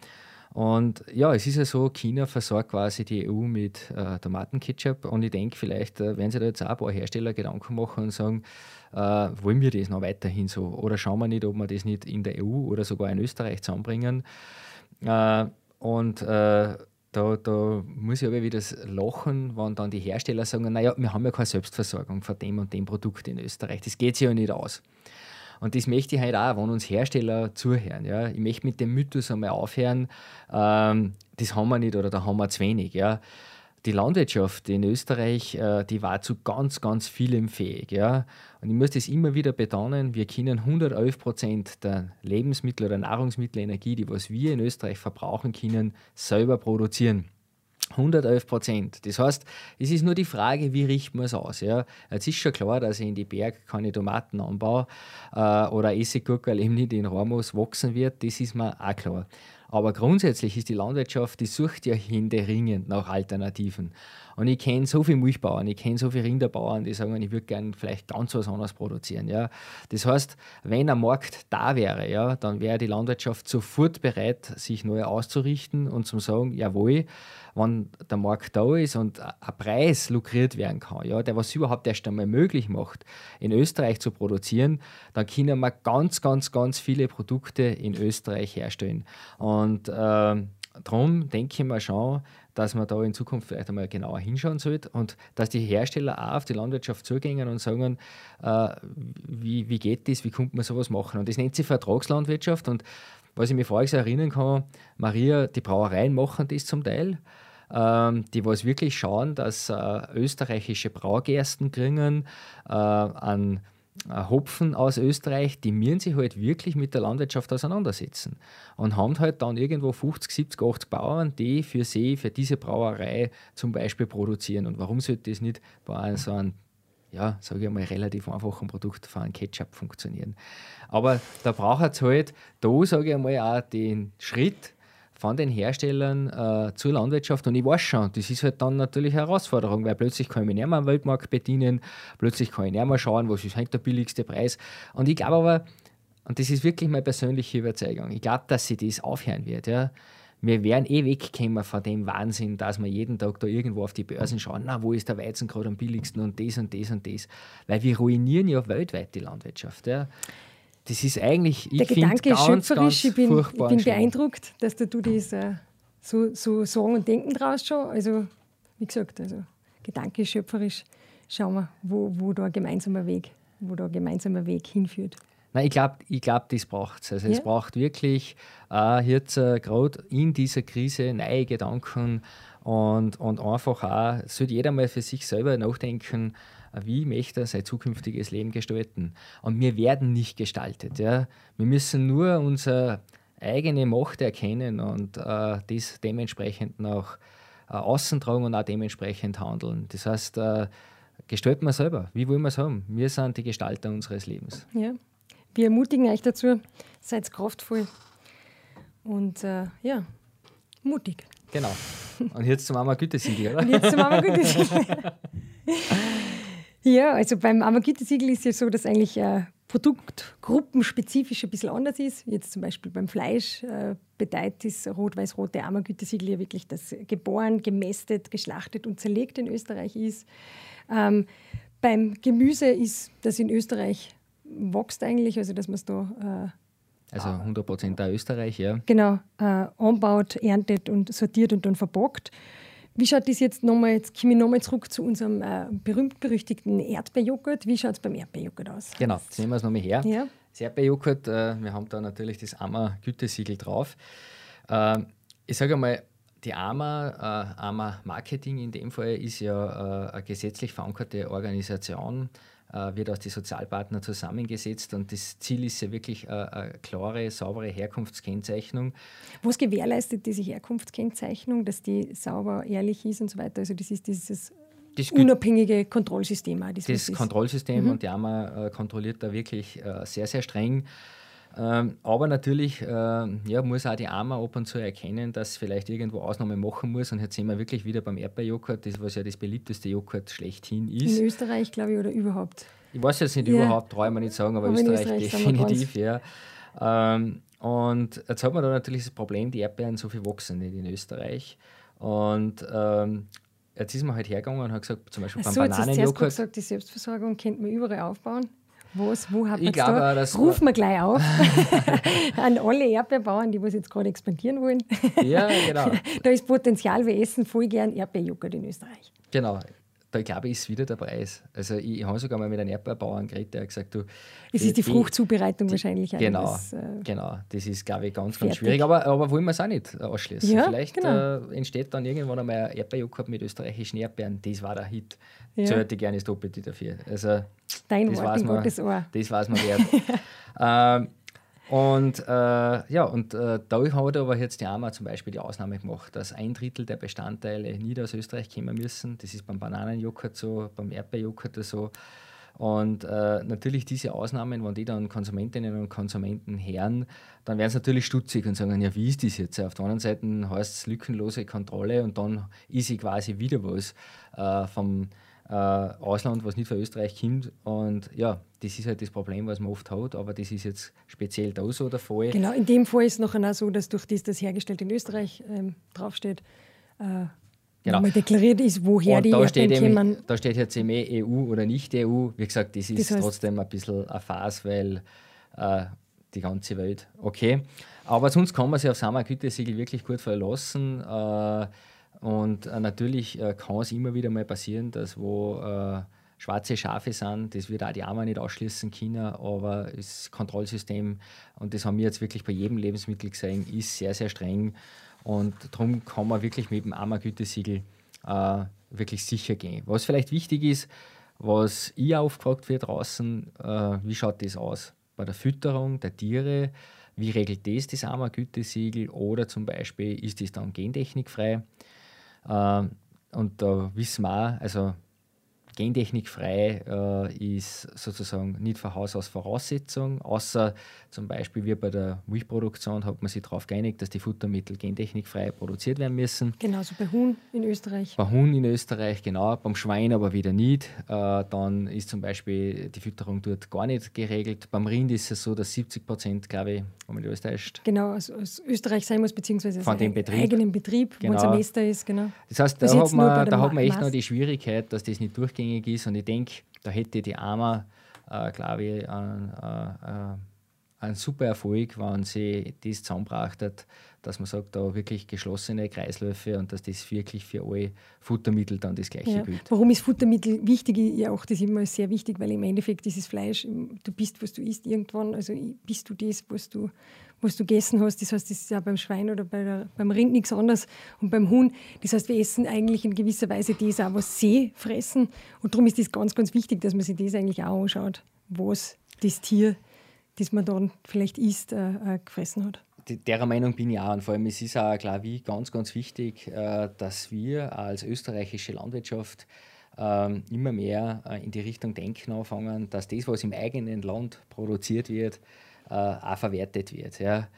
Speaker 1: Und ja, es ist ja so, China versorgt quasi die EU mit äh, Tomatenketchup und ich denke, vielleicht äh, werden sich da jetzt auch ein paar Hersteller Gedanken machen und sagen, äh, wollen wir das noch weiterhin so? Oder schauen wir nicht, ob wir das nicht in der EU oder sogar in Österreich zusammenbringen. Äh, und äh, da, da, muss ich aber wieder lachen, wenn dann die Hersteller sagen, naja, wir haben ja keine Selbstversorgung von dem und dem Produkt in Österreich. Das geht sich ja nicht aus. Und das möchte ich halt auch, wenn uns Hersteller zuhören. Ja. Ich möchte mit dem Mythos einmal aufhören, ähm, das haben wir nicht oder da haben wir zu wenig. Ja. Die Landwirtschaft in Österreich, äh, die war zu ganz, ganz vielem fähig. Ja. Und ich muss das immer wieder betonen, wir können 111 Prozent der Lebensmittel- oder Nahrungsmittelenergie, die was wir in Österreich verbrauchen können, selber produzieren. 111 Prozent. Das heißt, es ist nur die Frage, wie riecht man es aus. Ja? Jetzt ist schon klar, dass ich in die Berg keine Tomaten anbaue äh, oder Essiggurkel eben nicht in Ramos wachsen wird. Das ist mir auch klar. Aber grundsätzlich ist die Landwirtschaft, die sucht ja händeringend nach Alternativen. Und ich kenne so viele Milchbauern, ich kenne so viele Rinderbauern, die sagen, ich würde gerne vielleicht ganz was anderes produzieren. Ja. Das heißt, wenn ein Markt da wäre, ja, dann wäre die Landwirtschaft sofort bereit, sich neu auszurichten und zu sagen, jawohl, wenn der Markt da ist und ein Preis lukriert werden kann, ja, der was überhaupt erst einmal möglich macht, in Österreich zu produzieren, dann können wir ganz, ganz, ganz viele Produkte in Österreich herstellen. Und äh, darum denke ich mal schon, dass man da in Zukunft vielleicht einmal genauer hinschauen sollte und dass die Hersteller auch auf die Landwirtschaft zugehen und sagen, äh, wie, wie geht das, wie kommt man sowas machen. Und das nennt sich Vertragslandwirtschaft und was ich mir vorher erinnern kann, Maria, die Brauereien machen das zum Teil, ähm, die was wirklich schauen, dass äh, österreichische Braugersten kriegen, äh, an Hopfen aus Österreich, die müssen sich halt wirklich mit der Landwirtschaft auseinandersetzen und haben halt dann irgendwo 50, 70, 80 Bauern, die für sie, für diese Brauerei zum Beispiel produzieren. Und warum sollte das nicht bei so einem ja, sage ich mal, relativ einfachen Produkt von einem Ketchup funktionieren. Aber da braucht es halt, da sage ich mal, auch den Schritt, von den Herstellern äh, zur Landwirtschaft. Und ich weiß schon, das ist halt dann natürlich eine Herausforderung, weil plötzlich kann ich mich nicht mehr am Weltmarkt bedienen, plötzlich kann ich nicht mehr schauen, was ist halt der billigste Preis. Und ich glaube aber, und das ist wirklich meine persönliche Überzeugung, ich glaube, dass sie das aufhören wird. Ja. Wir werden eh wegkommen von dem Wahnsinn, dass wir jeden Tag da irgendwo auf die Börsen schauen, na, wo ist der Weizen gerade am billigsten und das und das und das. Weil wir ruinieren ja weltweit die Landwirtschaft. Ja. Das ist eigentlich,
Speaker 2: ich Der Gedanke ist schöpferisch. ich bin, ich bin beeindruckt, dass du das äh, so, so sagen und denken draus schon. Also, wie gesagt, also, Gedanke ist schöpferisch. Schauen wir, wo, wo da ein gemeinsamer Weg, wo da ein gemeinsamer Weg hinführt.
Speaker 1: Nein, ich glaube, ich glaub, das braucht es. Also ja. es braucht wirklich äh, jetzt äh, gerade in dieser Krise neue Gedanken und, und einfach auch, sollte jeder mal für sich selber nachdenken, wie möchte er sein zukünftiges Leben gestalten. Und wir werden nicht gestaltet. Ja. Wir müssen nur unsere eigene Macht erkennen und äh, das dementsprechend nach äh, außen tragen und auch dementsprechend handeln. Das heißt, äh, gestalten wir selber. Wie wollen wir es haben? Wir sind die Gestalter unseres Lebens.
Speaker 2: Ja. Wir ermutigen euch dazu, seid kraftvoll und äh, ja, mutig.
Speaker 1: Genau. Und jetzt zum Mama Gütesiegel, oder?
Speaker 2: Und jetzt zum Mama Gütesiegel. Ja, also beim Amagite-Siegel ist ja so, dass eigentlich äh, produktgruppenspezifisch ein bisschen anders ist. Jetzt zum Beispiel beim Fleisch äh, bedeutet das rot-weiß-rote Amagütesiegel ja wirklich, dass geboren, gemästet, geschlachtet und zerlegt in Österreich ist. Ähm, beim Gemüse ist das in Österreich wächst eigentlich, also dass man es da
Speaker 1: äh, also 100 Prozent da Österreich, ja.
Speaker 2: Genau, äh, anbaut, erntet und sortiert und dann verpackt. Wie schaut das jetzt nochmal, jetzt komme ich nochmal zurück zu unserem äh, berühmt-berüchtigten Erdbeerjoghurt. Wie schaut es beim Erdbeerjoghurt aus?
Speaker 1: Genau, jetzt nehmen wir es nochmal her. Ja. Das Erdbeerjoghurt, äh, wir haben da natürlich das AMA-Gütesiegel drauf. Äh, ich sage einmal, die AMA, äh, AMA Marketing in dem Fall, ist ja äh, eine gesetzlich verankerte Organisation, wird aus den Sozialpartnern zusammengesetzt und das Ziel ist ja wirklich eine, äh, eine klare, saubere Herkunftskennzeichnung.
Speaker 2: Was gewährleistet diese Herkunftskennzeichnung, dass die sauber, ehrlich ist und so weiter? Also das ist dieses das unabhängige Kontrollsystem.
Speaker 1: Das, das Kontrollsystem mhm. und die AMA äh, kontrolliert da wirklich äh, sehr, sehr streng. Ähm, aber natürlich äh, ja, muss auch die AMA ab und zu erkennen, dass vielleicht irgendwo Ausnahmen machen muss. Und jetzt sind wir wirklich wieder beim Erdbeerjoghurt, das was ja das beliebteste Joghurt schlechthin ist.
Speaker 2: In Österreich, glaube ich, oder überhaupt?
Speaker 1: Ich weiß jetzt nicht ja. überhaupt, traue ich mir nicht sagen, aber, aber Österreich, Österreich definitiv, ja. Ähm, und jetzt hat man da natürlich das Problem, die Erdbeeren so viel wachsen nicht in Österreich. Und ähm, jetzt ist man halt hergegangen und hat gesagt, zum Beispiel
Speaker 2: beim so, Bananenjoghurt. Hast gesagt, die Selbstversorgung könnte man überall aufbauen. Was, wo hat man
Speaker 1: da? Das
Speaker 2: Rufen wir gleich auf an alle Erdbeerbauern, die was jetzt gerade expandieren wollen.
Speaker 1: Ja, genau.
Speaker 2: da ist Potenzial, wir essen voll gern Erdbeerjoghurt in Österreich.
Speaker 1: Genau. Da glaube ich, ist wieder der Preis. Also ich, ich habe sogar mal mit einem Erdbeerbauern geredet, der hat gesagt, du...
Speaker 2: Es ist die, die Fruchtzubereitung die, wahrscheinlich.
Speaker 1: Genau, das, äh, genau. Das ist, glaube ich, ganz, fertig. ganz schwierig. Aber, aber wollen wir es auch nicht ausschließen. Ja, Vielleicht genau. äh, entsteht dann irgendwann einmal ein Erdbeerjoghurt mit österreichischen Erdbeeren. Das war der Hit. Ja. So hätte ich gerne das Doppelte dafür. Also,
Speaker 2: Dein das Wort in Gottes Ohr.
Speaker 1: Das weiß man wert. ähm, und äh, ja, und äh, da hat aber jetzt die AMA zum Beispiel die Ausnahme gemacht, dass ein Drittel der Bestandteile nicht aus Österreich kommen müssen. Das ist beim Bananenjoghurt so, beim Erdbeerjoghurt so. Und äh, natürlich diese Ausnahmen, wenn die dann Konsumentinnen und Konsumenten hören, dann werden sie natürlich stutzig und sagen, ja, wie ist das jetzt? Auf der anderen Seite heißt es lückenlose Kontrolle und dann ist sie quasi wieder was äh, vom Ausland, was nicht von Österreich kommt. Und ja, das ist halt das Problem, was man oft hat, aber das ist jetzt speziell da so der Fall.
Speaker 2: Genau, in dem Fall ist es nachher auch so, dass durch das, das hergestellt in Österreich ähm, draufsteht, äh, genau. mal deklariert ist, woher und die
Speaker 1: da steht eben, Da steht jetzt eben EU oder nicht EU. Wie gesagt, das ist das heißt, trotzdem ein bisschen eine Phase, weil äh, die ganze Welt, okay. Aber sonst kann man sich auf Sammergütesiegel wirklich gut verlassen. Äh, und äh, natürlich äh, kann es immer wieder mal passieren, dass wo äh, schwarze Schafe sind, das wird auch die Arme nicht ausschließen können, aber das Kontrollsystem, und das haben wir jetzt wirklich bei jedem Lebensmittel gesehen, ist sehr, sehr streng. Und darum kann man wirklich mit dem AMA-Gütesiegel äh, wirklich sicher gehen. Was vielleicht wichtig ist, Was ich aufgefragt wird draußen, äh, wie schaut das aus bei der Fütterung der Tiere? Wie regelt das das AMA-Gütesiegel? Oder zum Beispiel ist das dann gentechnikfrei? Äh, und da wissen wir auch, also gentechnikfrei äh, ist sozusagen nicht von Haus aus Voraussetzung, außer zum Beispiel wie bei der Milchproduktion hat man sich darauf geeinigt, dass die Futtermittel gentechnikfrei produziert werden müssen.
Speaker 2: Genauso bei Huhn in Österreich.
Speaker 1: Bei Huhn in Österreich, genau, beim Schwein aber wieder nicht. Äh, dann ist zum Beispiel die Fütterung dort gar nicht geregelt. Beim Rind ist es so, dass 70 Prozent, glaube ich, wenn man das täuscht.
Speaker 2: Genau, aus, aus, Österreich sein muss, beziehungsweise
Speaker 1: von dem Betrieb.
Speaker 2: eigenen Betrieb,
Speaker 1: genau.
Speaker 2: wo es am Mester ist. Genau.
Speaker 1: Das heißt, da, hat man, da hat man echt noch die Schwierigkeit, dass das nicht durchgeht durchgängig ist. Und ich denke, da hätte die AMA, äh, glaube ich, einen, äh, einen super Erfolg, wenn sie das zusammenbracht hat, dass man sagt, da wirklich geschlossene Kreisläufe und dass das wirklich für alle Futtermittel dann das Gleiche
Speaker 2: ja.
Speaker 1: gilt.
Speaker 2: Warum ist Futtermittel wichtig? Ja, auch das ist immer sehr wichtig, weil im Endeffekt dieses Fleisch, du bist, was du isst irgendwann, also bist du das, was du, was du gegessen hast. Das heißt, das ist ja beim Schwein oder bei der, beim Rind nichts anderes und beim Huhn. Das heißt, wir essen eigentlich in gewisser Weise das auch, was sie fressen. Und darum ist es ganz, ganz wichtig, dass man sich das eigentlich auch anschaut, was das Tier, das man dann vielleicht isst, äh, äh gefressen hat
Speaker 1: derer Meinung bin ich auch. Und vor allem es ist auch, glaube ich, ganz, ganz wichtig, äh, dass wir als österreichische Landwirtschaft ähm, immer mehr äh, in die Richtung denken anfangen, dass das, was im eigenen Land produziert wird, auch verwertet wird. Ja.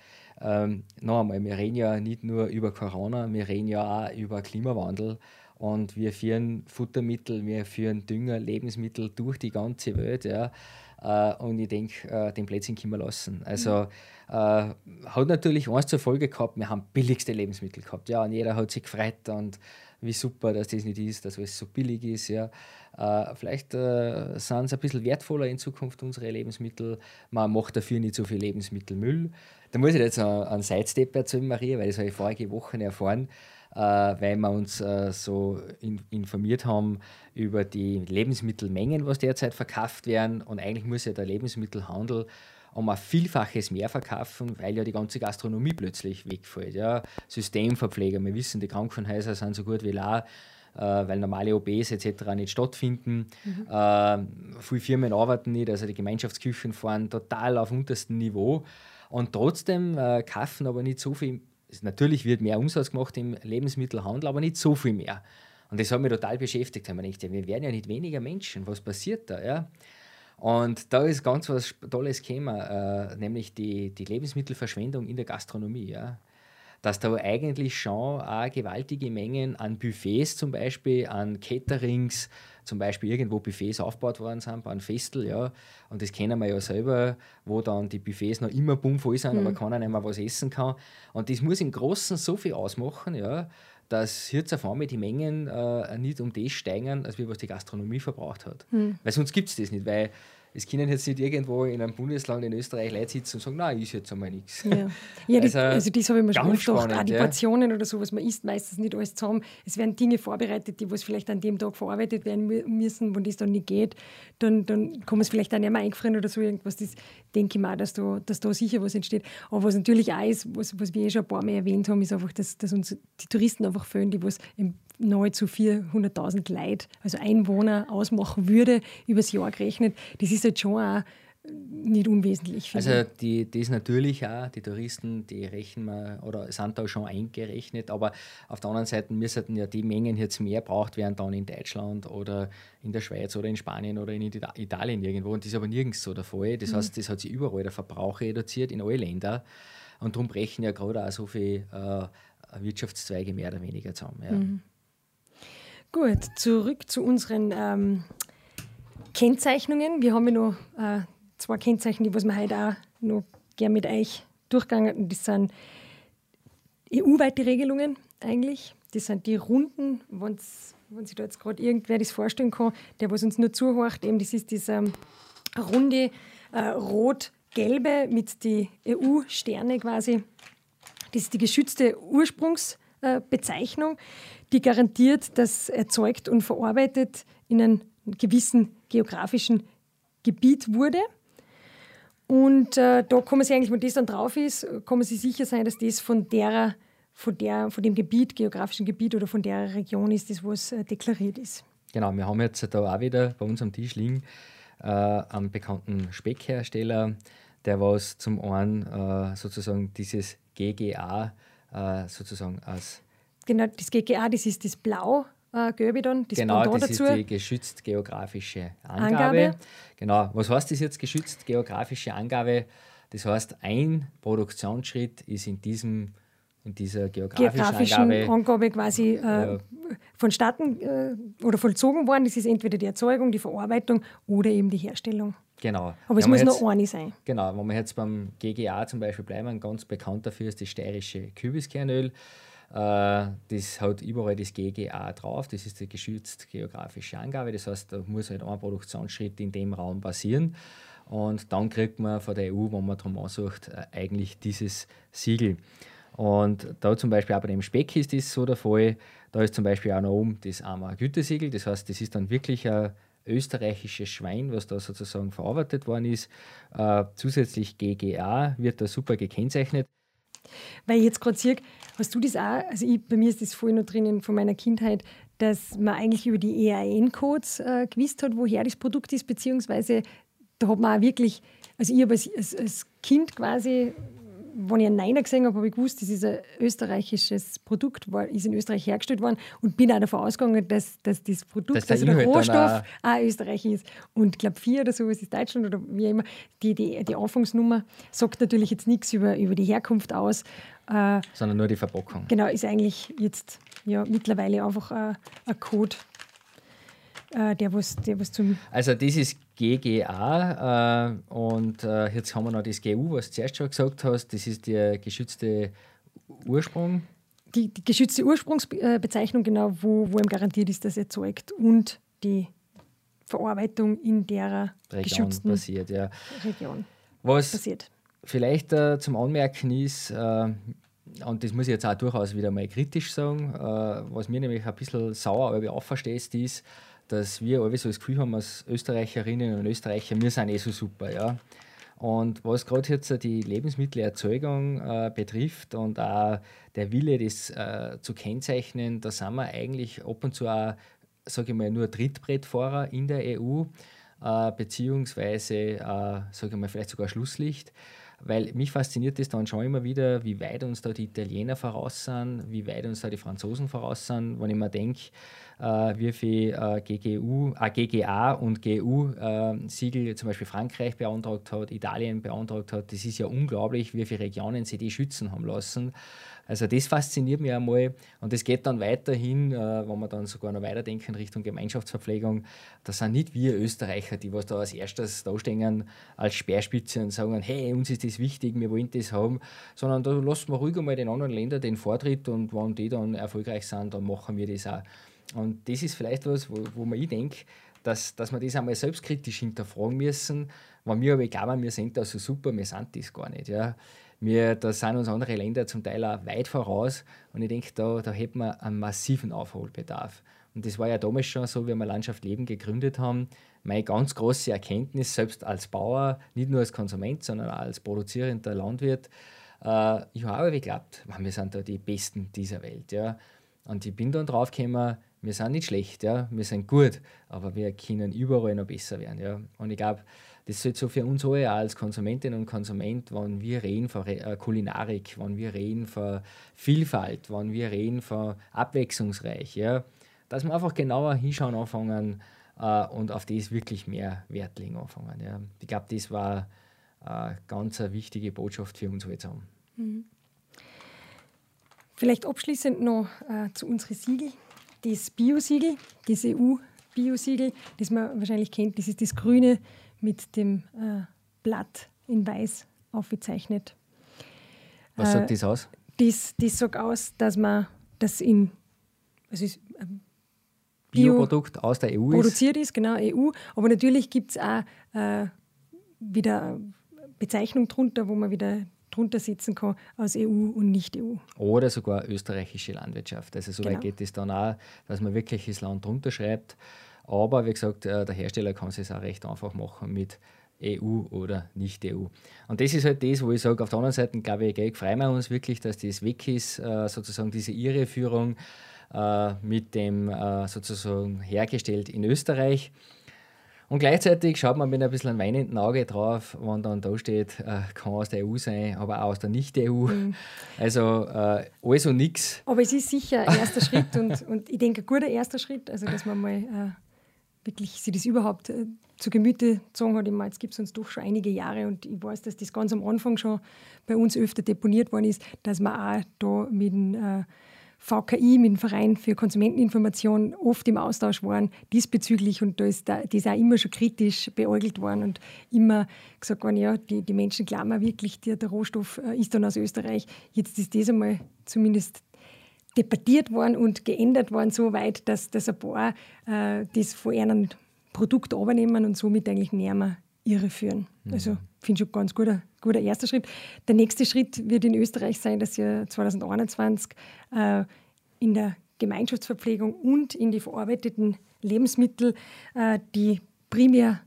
Speaker 1: Ähm, noch einmal, wir reden ja nicht nur über Corona, wir reden ja auch über Klimawandel und wir führen Futtermittel, wir führen Dünger, Lebensmittel durch die ganze Welt. Ja. Äh, und ich denke, äh, den Plätzchen können wir lassen. Also äh, hat natürlich eins zur Folge gehabt, wir haben billigste Lebensmittel gehabt. Ja, und jeder hat sich gefreut und wie super, dass das nicht ist, dass es so billig ist. Ja. Äh, vielleicht äh, sind es ein bisschen wertvoller in Zukunft unsere Lebensmittel. Man macht dafür nicht so viel Lebensmittelmüll. Da muss ich jetzt einen Sidestep erzählen, Maria, weil das habe ich vorige Woche erfahren äh, weil wir uns so in, informiert haben über die Lebensmittelmengen, was derzeit verkauft werden. Und eigentlich muss ja der Lebensmittelhandel um ein Vielfaches mehr verkaufen, weil ja die ganze Gastronomie plötzlich wegfällt. Ja. Systemverpfleger, wir wissen, die Krankenhäuser sind so gut wie äh, weil normale OBs etc. nicht stattfinden. Mhm. Äh, viele Firmen arbeiten nicht, also die Gemeinschaftsküchen fahren total auf unterstem Niveau. Und trotzdem äh, kaufen aber nicht so viel natürlich wird mehr Umsatz gemacht im Lebensmittelhandel, aber nicht so viel mehr. Und das hat mich total beschäftigt. Ich gedacht, wir werden ja nicht weniger Menschen. Was passiert da? Ja? Und da ist ganz was Tolles gekommen, äh, nämlich die, die Lebensmittelverschwendung in der Gastronomie. Ja? Dass da eigentlich schon auch gewaltige Mengen an Buffets zum Beispiel, an Caterings, zum Beispiel irgendwo Buffets aufgebaut worden sind bei einem Festel, ja, und das kennen wir ja selber, wo dann die Buffets noch immer bummvoll sind, mhm. aber keiner nicht mehr was essen kann. Und das muss im Großen so viel ausmachen, ja, dass jetzt auf einmal die Mengen äh, nicht um das steigen, als wie was die Gastronomie verbraucht hat. Mhm. Weil sonst gibt es das nicht, weil es können jetzt nicht irgendwo in einem Bundesland in Österreich Leute sitzen und sagen, nein, ist jetzt einmal nichts.
Speaker 2: Ja, ja also, das, also das habe ich mir schon oft gedacht, auch die Portionen oder so, was man isst, meistens nicht alles zusammen. Es werden Dinge vorbereitet, die was vielleicht an dem Tag verarbeitet werden müssen, wenn das dann nicht geht, dann, dann kann man es vielleicht auch nicht mehr eingefrieren oder so irgendwas. Das denke ich mal, dass da, dass da sicher was entsteht. Aber was natürlich auch ist, was, was wir eh schon ein paar Mal erwähnt haben, ist einfach, dass, dass uns die Touristen einfach fehlen, die was im nahezu 400.000 Leute, also Einwohner ausmachen würde, übers Jahr gerechnet. Das ist halt schon auch nicht unwesentlich.
Speaker 1: Also die, das natürlich auch, die Touristen, die rechnen wir oder sind da schon eingerechnet, aber auf der anderen Seite müssten ja die Mengen jetzt mehr braucht werden dann in Deutschland oder in der Schweiz oder in Spanien oder in Italien irgendwo und das ist aber nirgends so der Fall. Das mhm. heißt, das hat sich überall der Verbrauch reduziert in alle Länder und darum brechen ja gerade auch so viele äh, Wirtschaftszweige mehr oder weniger zusammen. Ja. Mhm.
Speaker 2: Gut, zurück zu unseren ähm, Kennzeichnungen. Wir haben ja noch äh, zwei Kennzeichen, die was wir heute auch noch gerne mit euch durchgegangen Das sind EU-weite Regelungen eigentlich. Das sind die Runden, wenn sich da jetzt gerade irgendwer das vorstellen kann, der was uns nur zuhört, eben das ist diese ähm, runde äh, rot-gelbe mit den EU-Sterne quasi. Das ist die geschützte Ursprungsbezeichnung. Äh, die garantiert, dass erzeugt und verarbeitet in einem gewissen geografischen Gebiet wurde. Und äh, da kann man sich eigentlich, wenn das dann drauf ist, kann man sich sicher sein, dass das von der, von der, von dem Gebiet, geografischen Gebiet oder von der Region ist, das was äh, deklariert ist.
Speaker 1: Genau, wir haben jetzt da auch wieder bei uns am Tisch liegen äh, einen bekannten Speckhersteller, der was zum einen äh, sozusagen dieses GGA äh, sozusagen als.
Speaker 2: Genau, das GGA, das ist das Blau. Äh, dann,
Speaker 1: das genau, Pendant das dazu. ist die geschützt geografische Angabe. Angabe. Genau, was heißt das jetzt geschützt geografische Angabe? Das heißt, ein Produktionsschritt ist in diesem in dieser geografischen, geografischen Angabe,
Speaker 2: Angabe quasi äh, vonstatten äh, oder vollzogen worden. Das ist entweder die Erzeugung, die Verarbeitung oder eben die Herstellung.
Speaker 1: Genau.
Speaker 2: Aber es muss jetzt, nur eine sein.
Speaker 1: Genau, wenn wir jetzt beim GGA zum Beispiel bleiben, ganz bekannt dafür ist das steirische Kürbiskernöl. Äh, das hat überall das GGA drauf, das ist die geschützte geografische Angabe. Das heißt, da muss halt ein Produktionsschritt in dem Raum passieren. Und dann kriegt man von der EU, wenn man darum ansucht, äh, eigentlich dieses Siegel. Und da zum Beispiel auch bei dem Speck ist das so der Fall. Da ist zum Beispiel auch noch oben das AMA Gütesiegel. Das heißt, das ist dann wirklich ein österreichisches Schwein, was da sozusagen verarbeitet worden ist. Äh, zusätzlich GGA wird da super gekennzeichnet.
Speaker 2: Weil ich jetzt gerade sehe, hast du das auch, also ich, bei mir ist das voll noch drinnen von meiner Kindheit, dass man eigentlich über die EAN-Codes äh, gewusst hat, woher das Produkt ist, beziehungsweise da hat man auch wirklich, also ich habe als, als, als Kind quasi wenn ich einen Neiner gesehen habe, habe ich gewusst, das ist ein österreichisches Produkt, war, ist in Österreich hergestellt worden und bin auch davon ausgegangen, dass, dass das Produkt, dass also der, der Rohstoff, auch Österreich ist. Und ich glaube, vier oder sowas ist Deutschland oder wie immer. Die, die, die Anfangsnummer sagt natürlich jetzt nichts über, über die Herkunft aus.
Speaker 1: Äh, Sondern nur die Verpackung.
Speaker 2: Genau, ist eigentlich jetzt ja, mittlerweile einfach ein, ein Code äh, der, was, der was zum.
Speaker 1: Also, das ist GGA äh, und äh, jetzt haben wir noch das GU, was du zuerst schon gesagt hast. Das ist der geschützte Ursprung.
Speaker 2: Die, die geschützte Ursprungsbezeichnung, genau, wo, wo ihm garantiert ist, dass er erzeugt und die Verarbeitung in der Region geschützten
Speaker 1: passiert, ja.
Speaker 2: Region
Speaker 1: was passiert. Vielleicht äh, zum Anmerken ist, äh, und das muss ich jetzt auch durchaus wieder mal kritisch sagen, äh, was mir nämlich ein bisschen sauer aber aufverstehst, ist, dass wir alle so das Gefühl haben, als Österreicherinnen und Österreicher, wir sind eh so super. Ja. Und was gerade jetzt die Lebensmittelerzeugung äh, betrifft und auch der Wille, das äh, zu kennzeichnen, da sind wir eigentlich ab und zu auch, sage ich mal, nur Trittbrettfahrer in der EU, äh, beziehungsweise, äh, sage ich mal, vielleicht sogar Schlusslicht. Weil mich fasziniert es dann schon immer wieder, wie weit uns da die Italiener voraus sind, wie weit uns da die Franzosen voraus sind, wenn ich mir denke, äh, wie viel äh, GGU, äh, GGA und GU-Siegel äh, zum Beispiel Frankreich beantragt hat, Italien beantragt hat. Das ist ja unglaublich, wie viele Regionen sie die schützen haben lassen. Also das fasziniert mich einmal und das geht dann weiterhin, äh, wenn wir dann sogar noch weiterdenken Richtung Gemeinschaftsverpflegung. Das sind nicht wir Österreicher, die was da als erstes da stehen als Speerspitze und sagen, hey, uns ist das wichtig, wir wollen das haben, sondern da lassen wir ruhig einmal den anderen Ländern den Vortritt und wenn die dann erfolgreich sind, dann machen wir das auch. Und das ist vielleicht was, wo, wo man ich denke, dass, dass wir das einmal selbstkritisch hinterfragen müssen. Wenn wir aber glauben, wir sind da so super, wir sind das gar nicht. Ja. Wir, da sind uns andere Länder zum Teil auch weit voraus und ich denke, da, da hätten wir einen massiven Aufholbedarf. Und das war ja damals schon so, wie wir Landschaft Leben gegründet haben. Meine ganz große Erkenntnis, selbst als Bauer, nicht nur als Konsument, sondern auch als produzierender Landwirt, äh, ich habe geglaubt, wir sind da die Besten dieser Welt. Ja. Und ich bin dann draufgekommen, wir sind nicht schlecht, ja, wir sind gut, aber wir können überall noch besser werden. Ja. Und ich glaube, das sollte so für uns alle auch als Konsumentinnen und Konsument, wenn wir reden von äh, Kulinarik, wenn wir reden von Vielfalt, wenn wir reden von abwechslungsreich, ja, dass wir einfach genauer hinschauen anfangen äh, und auf das wirklich mehr Wert legen anfangen. Ja. Ich glaube, das war äh, ganz eine wichtige Botschaft für uns heute. Mhm.
Speaker 2: Vielleicht abschließend noch äh, zu unseren Siegel das Bio-Siegel, das EU-Bio-Siegel, das man wahrscheinlich kennt, das ist das Grüne mit dem äh, Blatt in Weiß aufgezeichnet.
Speaker 1: Was sagt äh, das aus?
Speaker 2: Das, das sagt aus, dass man das in also ist,
Speaker 1: ähm, Bioprodukt aus der EU
Speaker 2: produziert ist, genau, EU. Aber natürlich gibt es auch äh, wieder Bezeichnung drunter, wo man wieder drunter sitzen kann aus EU und Nicht-EU.
Speaker 1: Oder sogar österreichische Landwirtschaft. Also so weit genau. geht es dann auch, dass man wirklich das Land drunter schreibt. Aber wie gesagt, äh, der Hersteller kann es auch recht einfach machen mit EU oder nicht EU. Und das ist halt das, wo ich sage, auf der anderen Seite, glaube ich, freuen wir uns wirklich, dass das weg ist, äh, sozusagen diese Irreführung, äh, mit dem sozusagen hergestellt in Österreich. Und gleichzeitig schaut man mit ein bisschen einem weinenden Auge drauf, wenn dann da steht, äh, kann aus der EU sein, aber auch aus der Nicht-EU. Mhm. Also äh, alles und nichts.
Speaker 2: Aber es ist sicher ein erster Schritt und, und ich denke, ein guter erster Schritt, also dass man mal wirklich sich das überhaupt äh, zu Gemüte gezogen hat. Ich meine, jetzt gibt es uns doch schon einige Jahre und ich weiß, dass das ganz am Anfang schon bei uns öfter deponiert worden ist, dass man auch da mit dem äh, VKI, mit dem Verein für Konsumenteninformation, oft im Austausch waren diesbezüglich und da ist, da, das auch immer schon kritisch beäugelt worden und immer gesagt worden, ja, die, die Menschen glauben wirklich, der, der Rohstoff äh, ist dann aus Österreich. Jetzt ist das einmal zumindest debattiert worden und geändert worden, so weit, dass, dass ein paar äh, das von einem Produkt übernehmen und somit eigentlich näher irreführen. Mhm. Also finde ich schon ganz guter, guter erster Schritt. Der nächste Schritt wird in Österreich sein, dass wir 2021 äh, in der Gemeinschaftsverpflegung und in die verarbeiteten Lebensmittel äh, die primär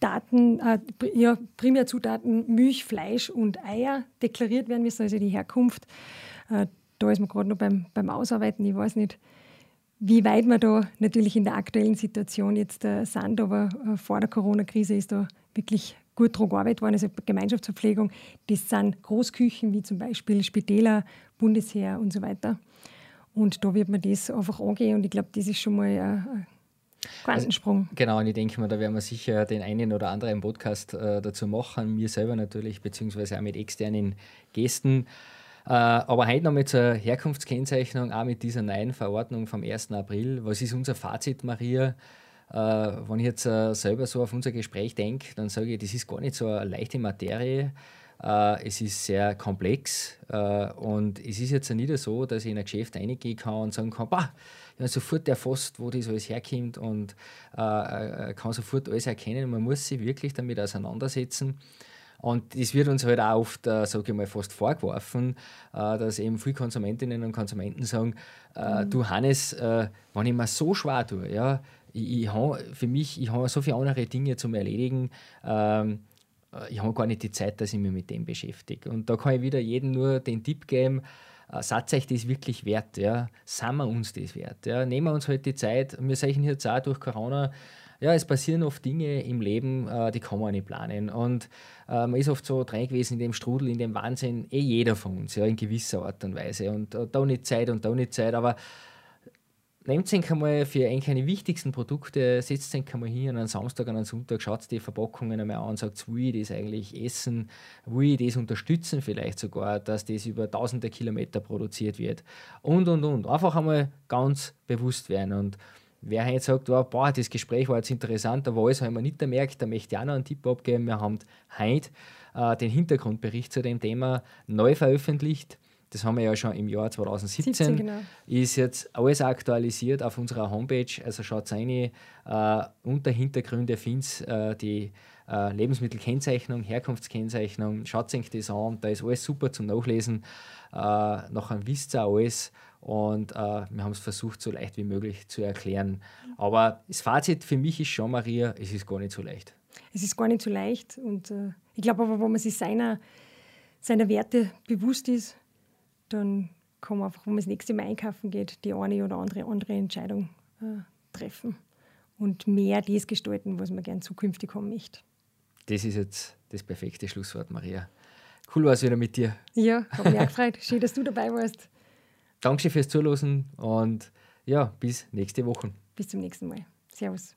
Speaker 2: Daten, äh, ja, Primärzutaten Milch, Fleisch und Eier deklariert werden müssen, also die Herkunft. Äh, da ist man gerade noch beim, beim Ausarbeiten. Ich weiß nicht, wie weit wir da natürlich in der aktuellen Situation jetzt äh, sind, aber äh, vor der Corona-Krise ist da wirklich gut daran gearbeitet worden. Also Gemeinschaftsverpflegung, das sind Großküchen wie zum Beispiel Spitäler, Bundesheer und so weiter. Und da wird man das einfach angehen und ich glaube, das ist schon mal ein Quantensprung. Also,
Speaker 1: genau, und ich denke mal, da werden wir sicher den einen oder anderen Podcast äh, dazu machen, mir selber natürlich, beziehungsweise auch mit externen Gästen. Äh, aber heute nochmal zur Herkunftskennzeichnung, auch mit dieser neuen Verordnung vom 1. April. Was ist unser Fazit, Maria? Äh, wenn ich jetzt äh, selber so auf unser Gespräch denke, dann sage ich, das ist gar nicht so eine leichte Materie. es ist sehr komplex und es ist jetzt nicht so, dass ich in ein Geschäft reingehen kann und sagen kann, bah, ja, sofort erfasst, wo das alles herkommt und kann sofort alles erkennen. Man muss sich wirklich damit auseinandersetzen. Und das wird uns halt auch oft, äh, sage ich mal, fast vorgeworfen, äh, dass eben viele Konsumentinnen und Konsumenten sagen, äh, mhm. du Hannes, äh, wenn ich mir so schwer tue, ja, ich, ich habe für mich, ich habe so viele andere Dinge zum Erledigen, ähm, äh, ich habe gar nicht die Zeit, dass ich mich mit dem beschäftige. Und da kann ich wieder jedem nur den Tipp geben, äh, Satz euch das wirklich wert, ja, sind wir uns das wert, ja, nehmen wir uns halt die Zeit, wir sehen jetzt auch durch Corona, ja, es passieren oft Dinge im Leben, äh, die kann man nicht planen. Und äh, man ist oft so drin gewesen in dem Strudel, in dem Wahnsinn, eh jeder von uns, ja, in gewisser Art und Weise. Und äh, da nicht Zeit und da nicht Zeit, aber nehmt euch einmal für eigentlich die wichtigsten Produkte, setzt euch einmal hier an einem Samstag, an einem Sonntag, schaut die Verpackungen einmal an und sagt, will ich das eigentlich essen, will ich das unterstützen vielleicht sogar, dass das über tausende Kilometer produziert wird und, und, und. Einfach einmal ganz bewusst werden und Wer jetzt sagt, oh, boah, das Gespräch war jetzt interessant, aber alles haben wir nicht gemerkt, da möchte ich auch noch einen Tipp abgeben. Wir haben heute äh, den Hintergrundbericht zu dem Thema neu veröffentlicht. Das haben wir ja schon im Jahr 2017. 17, genau. Ist jetzt alles aktualisiert auf unserer Homepage. Also schaut rein, äh, unter Hintergründe findet äh, die äh, Lebensmittelkennzeichnung, Herkunftskennzeichnung. Schaut euch das an, da ist alles super zum Nachlesen. Äh, nachher wisst ihr alles und äh, wir haben es versucht, so leicht wie möglich zu erklären. Aber das Fazit für mich ist schon, Maria, es ist gar nicht so leicht.
Speaker 2: Es ist gar nicht so leicht. Und äh, ich glaube aber, wenn man sich seiner, seiner Werte bewusst ist, dann kann man einfach, wenn man das nächste Mal einkaufen geht, die eine oder andere, andere Entscheidung äh, treffen und mehr das gestalten, was man gern zukünftig haben möchte.
Speaker 1: Das ist jetzt das perfekte Schlusswort, Maria. Cool war es wieder mit dir.
Speaker 2: Ja, habe mich auch gefreut. Schön, dass du dabei warst.
Speaker 1: Danke fürs Zuhören und ja, bis nächste Woche.
Speaker 2: Bis zum nächsten Mal. Servus.